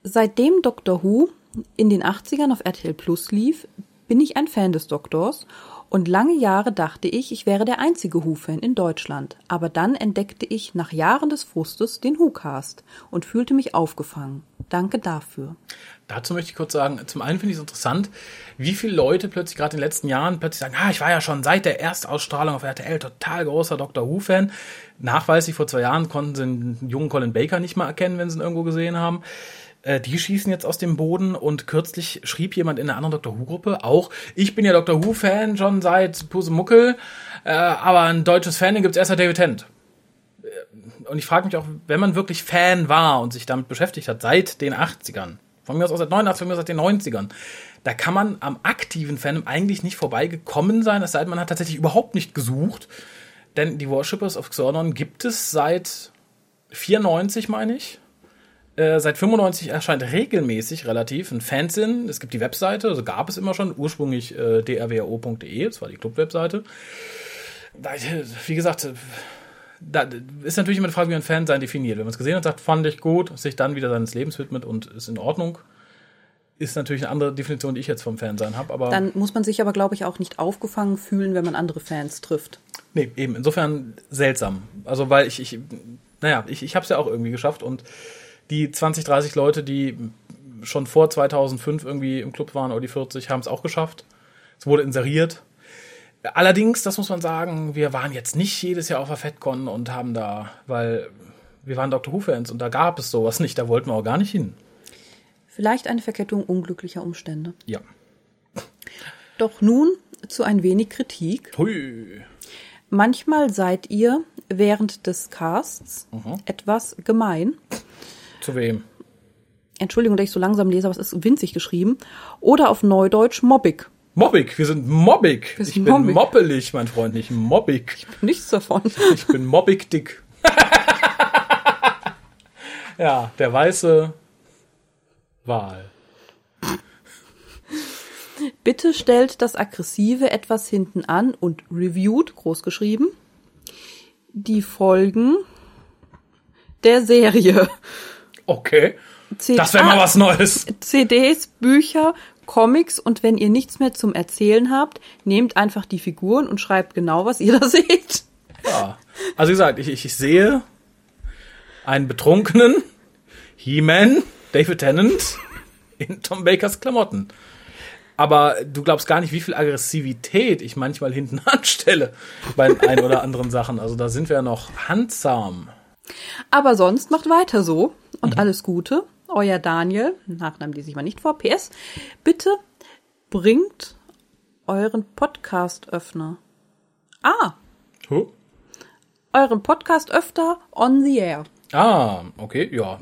Seitdem Doctor Who in den 80ern auf RTL Plus lief, bin ich ein Fan des Doktors und lange Jahre dachte ich, ich wäre der einzige Who-Fan in Deutschland. Aber dann entdeckte ich nach Jahren des Frustes den Who-Cast und fühlte mich aufgefangen. Danke dafür. Dazu möchte ich kurz sagen, zum einen finde ich es interessant, wie viele Leute plötzlich gerade in den letzten Jahren plötzlich sagen, ah, ich war ja schon seit der Erstausstrahlung auf RTL total großer Doctor Who-Fan. Nachweislich vor zwei Jahren konnten sie einen jungen Colin Baker nicht mal erkennen, wenn sie ihn irgendwo gesehen haben. Äh, Die schießen jetzt aus dem Boden und kürzlich schrieb jemand in einer anderen Doctor Who-Gruppe auch, ich bin ja Doctor Who-Fan schon seit Pusemuckel, äh, aber ein deutsches Fan, den gibt's erst seit David Tennant. Und ich frage mich auch, wenn man wirklich Fan war und sich damit beschäftigt hat, seit den 80ern, von mir aus auch seit 89, von mir aus seit den 90ern, da kann man am aktiven Fandom eigentlich nicht vorbeigekommen sein, es sei denn, man hat tatsächlich überhaupt nicht gesucht. Denn die Worshippers of Xornon gibt es seit 94, meine ich. Äh, seit 95 erscheint regelmäßig relativ ein Fanzine. Es gibt die Webseite, also gab es immer schon, ursprünglich äh, drwo.de, das war die Club-Webseite. Wie gesagt, da ist natürlich immer die Frage, wie man Fan sein definiert. Wenn man es gesehen hat, sagt, fand ich gut, sich dann wieder seines Lebens widmet und ist in Ordnung, ist natürlich eine andere Definition, die ich jetzt vom Fansein habe. Aber Dann muss man sich aber, glaube ich, auch nicht aufgefangen fühlen, wenn man andere Fans trifft. nee, eben insofern seltsam. Also weil ich, ich naja, ich, ich habe es ja auch irgendwie geschafft und die 20, 30 Leute, die schon vor 2005 irgendwie im Club waren oder die 40, haben es auch geschafft. Es wurde inseriert. Allerdings, das muss man sagen, wir waren jetzt nicht jedes Jahr auf der FedCon und haben da, weil wir waren Dr. Who-Fans und da gab es sowas nicht, da wollten wir auch gar nicht hin. Vielleicht eine Verkettung unglücklicher Umstände. Ja. Doch nun zu ein wenig Kritik. Hui. Manchmal seid ihr während des Casts etwas gemein. Zu wem? Entschuldigung, dass ich so langsam lese, aber es ist winzig geschrieben. Oder auf Neudeutsch mobbig. Mobbig, wir sind mobbig. Wir sind ich bin mobbig. moppelig, mein Freund, nicht mobbig. Nichts davon. Ich bin mobbig dick. ja, der weiße Wal. Bitte stellt das Aggressive etwas hinten an und reviewt, großgeschrieben, die Folgen der Serie. Okay. C Das wäre mal Ah, was Neues. CDs, Bücher, Comics und wenn ihr nichts mehr zum Erzählen habt, nehmt einfach die Figuren und schreibt genau, was ihr da seht. Ja. Also wie gesagt, ich, ich, ich sehe einen betrunkenen He-Man, David Tennant, in Tom Bakers Klamotten. Aber du glaubst gar nicht, wie viel Aggressivität ich manchmal hinten anstelle bei den ein oder anderen Sachen. Also da sind wir ja noch handsam. Aber sonst macht weiter so und alles Gute. Euer Daniel, Nachnamen lese ich mal nicht vor, PS. Bitte bringt euren Podcast-Öffner. Ah, Huh? euren Podcast öfter on the air. Ah, okay, ja.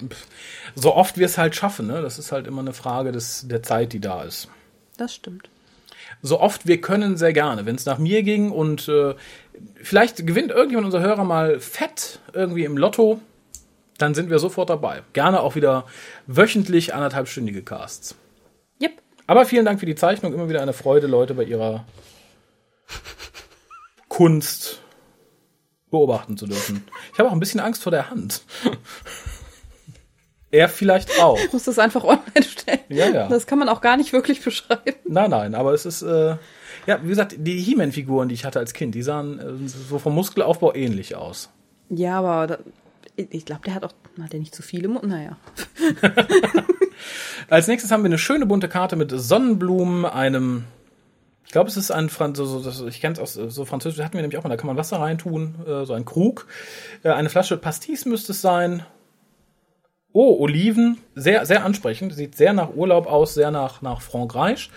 So oft wir es halt schaffen, ne? Das ist halt immer eine Frage des, der Zeit, die da ist. Das stimmt. so oft wir können, sehr gerne. Wenn es nach mir ging und äh, vielleicht gewinnt irgendjemand unserer Hörer mal fett irgendwie im Lotto, dann sind wir sofort dabei. Gerne auch wieder wöchentlich anderthalbstündige Casts. Yep. Aber vielen Dank für die Zeichnung. Immer wieder eine Freude, Leute bei ihrer Kunst beobachten zu dürfen. Ich habe auch ein bisschen Angst vor der Hand. er vielleicht auch. Ich muss das einfach online stellen. Ja, ja. Das kann man auch gar nicht wirklich beschreiben. Nein, nein, aber es ist, äh, ja, wie gesagt, die He-Man-Figuren, die ich hatte als Kind, die sahen äh, so vom Muskelaufbau ähnlich aus. Ja, aber ich glaube, der hat auch, hat der nicht zu viele, Mu- naja. Als nächstes haben wir eine schöne bunte Karte mit Sonnenblumen, einem, ich glaube, es ist ein Franz, so, so, das- ich kenne es aus äh, so französisch, hatten wir nämlich auch mal, da kann man Wasser reintun, äh, so ein Krug. Äh, eine Flasche Pastis müsste es sein. Oh, Oliven, sehr, sehr ansprechend, sieht sehr nach Urlaub aus, sehr nach, nach Frankreich.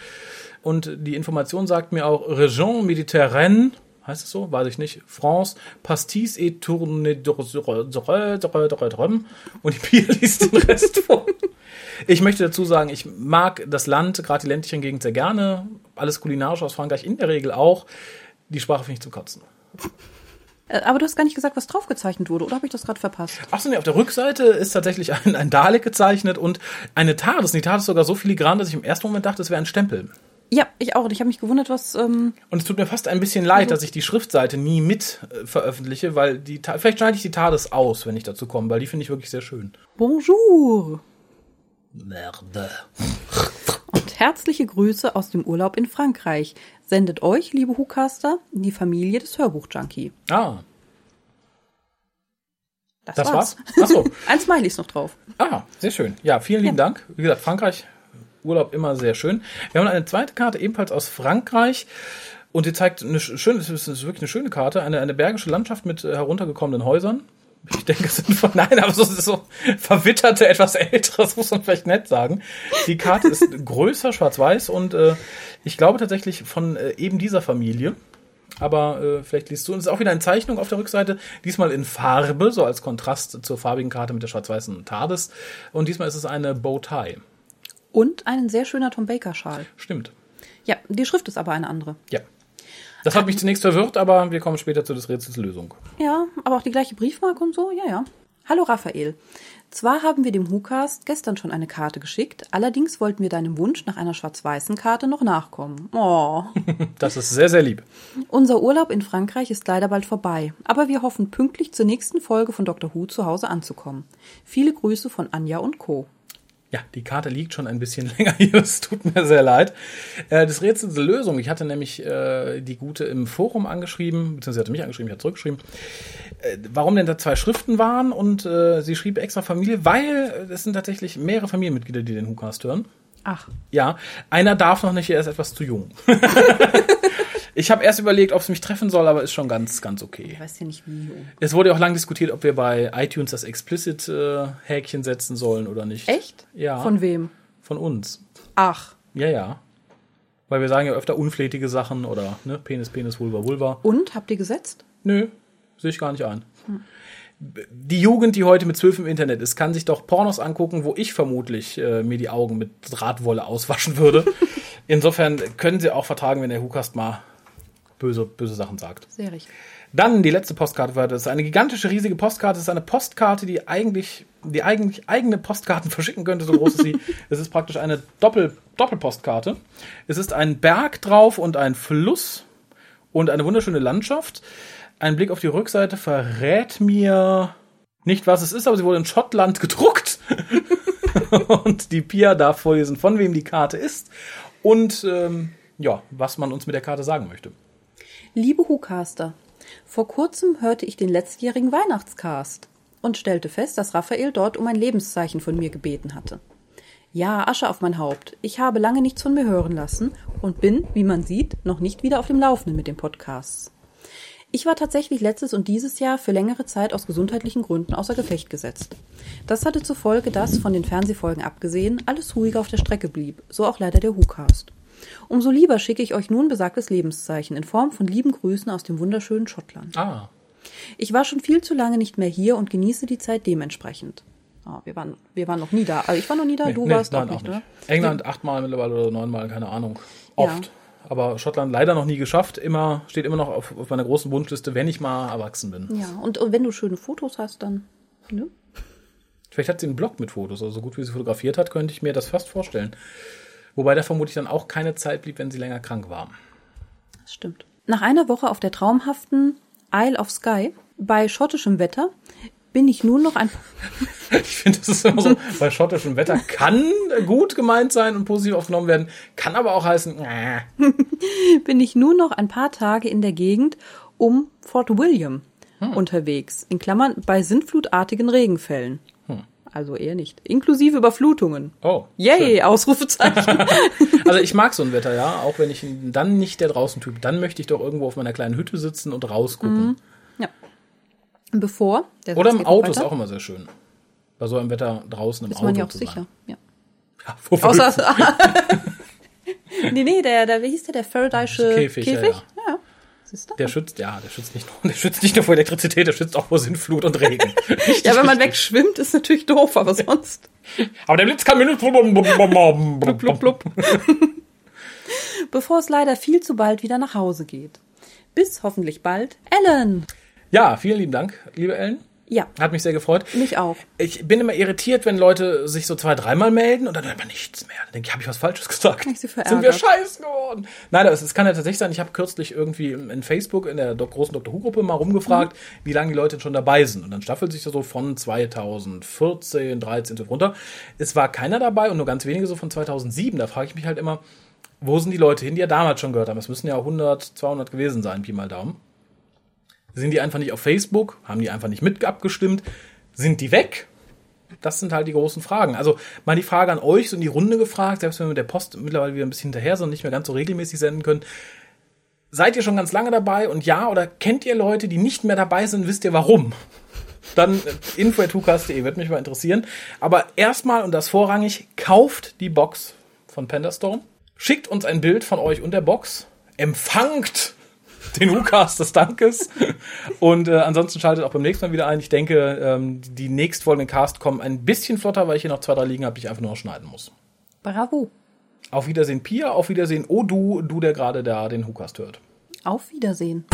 Und die Information sagt mir auch Région Méditerrane, heißt es so? Weiß ich nicht. France, Pastis et Tourne und die Bier liest den Rest vor. Ich möchte dazu sagen, ich mag das Land, gerade die ländlichen Gegend, sehr gerne. Alles kulinarisch aus Frankreich in der Regel auch. Die Sprache finde ich zum Kotzen. Äh, Aber du hast gar nicht gesagt, was drauf gezeichnet wurde, oder habe ich das gerade verpasst? Achso, nee, auf der Rückseite ist tatsächlich ein, ein Dalek gezeichnet und eine TARDIS. Und die TARDIS ist sogar so filigran, dass ich im ersten Moment dachte, es wäre ein Stempel. Ja, ich auch. Und ich habe mich gewundert, was. Ähm, Und es tut mir fast ein bisschen leid, dass ich die Schriftseite nie mit äh, veröffentliche, weil die vielleicht schneide ich die TARDIS aus, wenn ich dazu komme, weil die finde ich wirklich sehr schön. Bonjour Merde. und herzliche Grüße aus dem Urlaub in Frankreich. Sendet euch, liebe Hucaster, die Familie des Hörbuch-Junkie. Ah, Das, das war's. war's? Achso. Ein Smiley ist noch drauf. Ah, sehr schön. Ja, vielen lieben Dank. Wie gesagt, Frankreich, Urlaub immer sehr schön. Wir haben eine zweite Karte ebenfalls aus Frankreich. Und die zeigt eine sch- schöne, es ist wirklich eine schöne Karte, eine, eine bergische Landschaft mit äh, heruntergekommenen Häusern. Ich denke, es sind von, nein, aber so, so verwitterte, etwas älteres, muss man vielleicht nett sagen. Die Karte ist größer, schwarz-weiß und äh, ich glaube tatsächlich von äh, eben dieser Familie. Aber äh, vielleicht liest du. Und es ist auch wieder eine Zeichnung auf der Rückseite, diesmal in Farbe, so als Kontrast zur farbigen Karte mit der schwarz-weißen TARDIS. Und diesmal ist es eine Bowtie. Und ein sehr schöner Tom Baker-Schal. Stimmt. Ja, die Schrift ist aber eine andere. Ja. Das hat mich zunächst verwirrt, aber wir kommen später zu des Rätsels Lösung. Ja, aber auch die gleiche Briefmarke und so, ja, ja. Hallo Raphael. Zwar haben wir dem WhoCast gestern schon eine Karte geschickt, allerdings wollten wir deinem Wunsch nach einer schwarz-weißen Karte noch nachkommen. Oh. Das ist sehr, sehr lieb. Unser Urlaub in Frankreich ist leider bald vorbei, aber wir hoffen pünktlich zur nächsten Folge von Dr. Who zu Hause anzukommen. Viele Grüße von Anja und Co. Ja, die Karte liegt schon ein bisschen länger hier. Es tut mir sehr leid. Äh, das Rätsel der Lösung. Ich hatte nämlich äh, die Gute im Forum angeschrieben, beziehungsweise sie hatte mich angeschrieben, ich hatte zurückgeschrieben, äh, warum denn da zwei Schriften waren. Und äh, sie schrieb extra Familie, weil es sind tatsächlich mehrere Familienmitglieder, die den WhoCast hören. Ach, Ja, einer darf noch nicht, er ist etwas zu jung. ich habe erst überlegt, ob es mich treffen soll, aber ist schon ganz, ganz okay. ich weiß ja nicht wie jung. Es wurde ja auch lange diskutiert, ob wir bei iTunes das Explicit-Häkchen setzen sollen oder nicht. Echt? Ja. Von wem? Von uns. Ach. Ja, ja. Weil wir sagen ja öfter unflätige Sachen oder ne, Penis, Penis, Vulva, Vulva. Und? Habt ihr gesetzt? Nö, sehe ich gar nicht ein. Die Jugend, die heute mit zwölf im Internet ist, kann sich doch Pornos angucken, wo ich vermutlich äh, mir die Augen mit Drahtwolle auswaschen würde. Insofern können sie auch vertragen, wenn der Hukast mal böse, böse Sachen sagt. Sehr richtig. Dann die letzte Postkarte war das ist eine gigantische, riesige Postkarte. Das ist eine Postkarte, die eigentlich, die eigentlich eigene Postkarten verschicken könnte, so groß ist sie. Es ist praktisch eine Doppel, Doppelpostkarte. Es ist ein Berg drauf und ein Fluss und eine wunderschöne Landschaft. Ein Blick auf die Rückseite verrät mir nicht, was es ist, aber sie wurde in Schottland gedruckt. und die Pia darf vorlesen, von wem die Karte ist und ähm, ja, was man uns mit der Karte sagen möchte. Liebe Hucaster, vor kurzem hörte ich den letztjährigen Weihnachtscast und stellte fest, dass Raphael dort um ein Lebenszeichen von mir gebeten hatte. Ja, Asche auf mein Haupt. Ich habe lange nichts von mir hören lassen und bin, wie man sieht, noch nicht wieder auf dem Laufenden mit den Podcasts. Ich war tatsächlich letztes und dieses Jahr für längere Zeit aus gesundheitlichen Gründen außer Gefecht gesetzt. Das hatte zur Folge, dass, von den Fernsehfolgen abgesehen, alles ruhig auf der Strecke blieb, so auch leider der WhoCast. Umso lieber schicke ich euch nun besagtes Lebenszeichen in Form von lieben Grüßen aus dem wunderschönen Schottland. Ah, Ich war schon viel zu lange nicht mehr hier und genieße die Zeit dementsprechend. Ah, wir, waren, wir waren noch nie da. Also ich war noch nie da, Nee, du nee, warst nein, auch nicht, oder? England achtmal mittlerweile oder neunmal, keine Ahnung. Oft. Ja. Aber Schottland leider noch nie geschafft. Immer, steht immer noch auf, auf meiner großen Wunschliste, wenn ich mal erwachsen bin. Ja, und, und wenn du schöne Fotos hast, dann. Ne? Vielleicht hat sie einen Blog mit Fotos. Also so gut wie sie fotografiert hat, könnte ich mir das fast vorstellen. Wobei da vermutlich dann auch keine Zeit blieb, wenn sie länger krank war. Das stimmt. Nach einer Woche auf der traumhaften Isle of Skye bei schottischem Wetter bin ich nun noch ein Ich finde, das ist immer so, bei schottischem Wetter kann gut gemeint sein und positiv aufgenommen werden, kann aber auch heißen, äh, bin ich nun noch ein paar Tage in der Gegend um Fort William unterwegs. In Klammern bei sintflutartigen Regenfällen. Also eher nicht. Inklusive Überflutungen. oh. Yay, schön. Ausrufezeichen. Also ich mag so ein Wetter, ja, auch wenn ich dann nicht der draußen Typ, dann möchte ich doch irgendwo auf meiner kleinen Hütte sitzen und rausgucken. ja. Bevor. der Oder im Auto ist auch immer sehr schön. Bei so einem Wetter draußen im Ist Auto man ja auch sicher. sein. Ja. Ja, wofür Außer. nee, nee, der, der, wie hieß der, der Faraday'sche Käfig, Käfig? ja. ja. Siehst du? Der schützt, ja, der schützt nicht nur, der schützt nicht nur vor Elektrizität, der schützt auch vor Sintflut und Regen. Ja, wenn man wegschwimmt, ist natürlich doof, aber sonst. Aber der Blitz kann mir nicht. Blub, blub, blub. Bevor es leider viel zu bald wieder nach Hause geht. Bis hoffentlich bald, Ellen. Ja, vielen lieben Dank, liebe Ellen. Ja, Hat mich sehr gefreut. mich auch. Ich bin immer irritiert, wenn Leute sich so zwei, dreimal melden und dann hört man nichts mehr. Dann denke ich, habe ich was Falsches gesagt? Ich sie Sind wir verärgert. scheiße geworden? Nein, aber es, es kann ja tatsächlich sein, ich habe kürzlich irgendwie in Facebook in der großen Dr. Who-Gruppe mal rumgefragt, wie lange die Leute schon dabei sind. Und dann staffelt sich das so von 2014, 13 so runter. Es war keiner dabei und nur ganz wenige so von 2007. Da frage ich mich halt immer, wo sind die Leute hin, die ja damals schon gehört haben? Es müssen ja 100, 200 gewesen sein, Pi mal Daumen. Sind die einfach nicht auf Facebook? Haben die einfach nicht mit abgestimmt? Sind die weg? Das sind halt die großen Fragen. Also mal die Frage an euch, so in die Runde gefragt, selbst wenn wir mit der Post mittlerweile wieder ein bisschen hinterher sind und nicht mehr ganz so regelmäßig senden können. Seid ihr schon ganz lange dabei? Und ja, oder kennt ihr Leute, die nicht mehr dabei sind? Wisst ihr warum? Dann äh, info.tukas.de wird mich mal interessieren. Aber erstmal und das vorrangig, kauft die Box von Pandastorm. Schickt uns ein Bild von euch und der Box. Empfangt den WhoCast des Dankes. Und äh, ansonsten schaltet auch beim nächsten Mal wieder ein. Ich denke, ähm, die nächstfolgenden Cast kommen ein bisschen flotter, weil ich hier noch zwei, drei liegen habe, die ich einfach nur noch schneiden muss. Bravo. Auf Wiedersehen, Pia. Auf Wiedersehen, oh du, du, der gerade da den WhoCast hört. Auf Wiedersehen.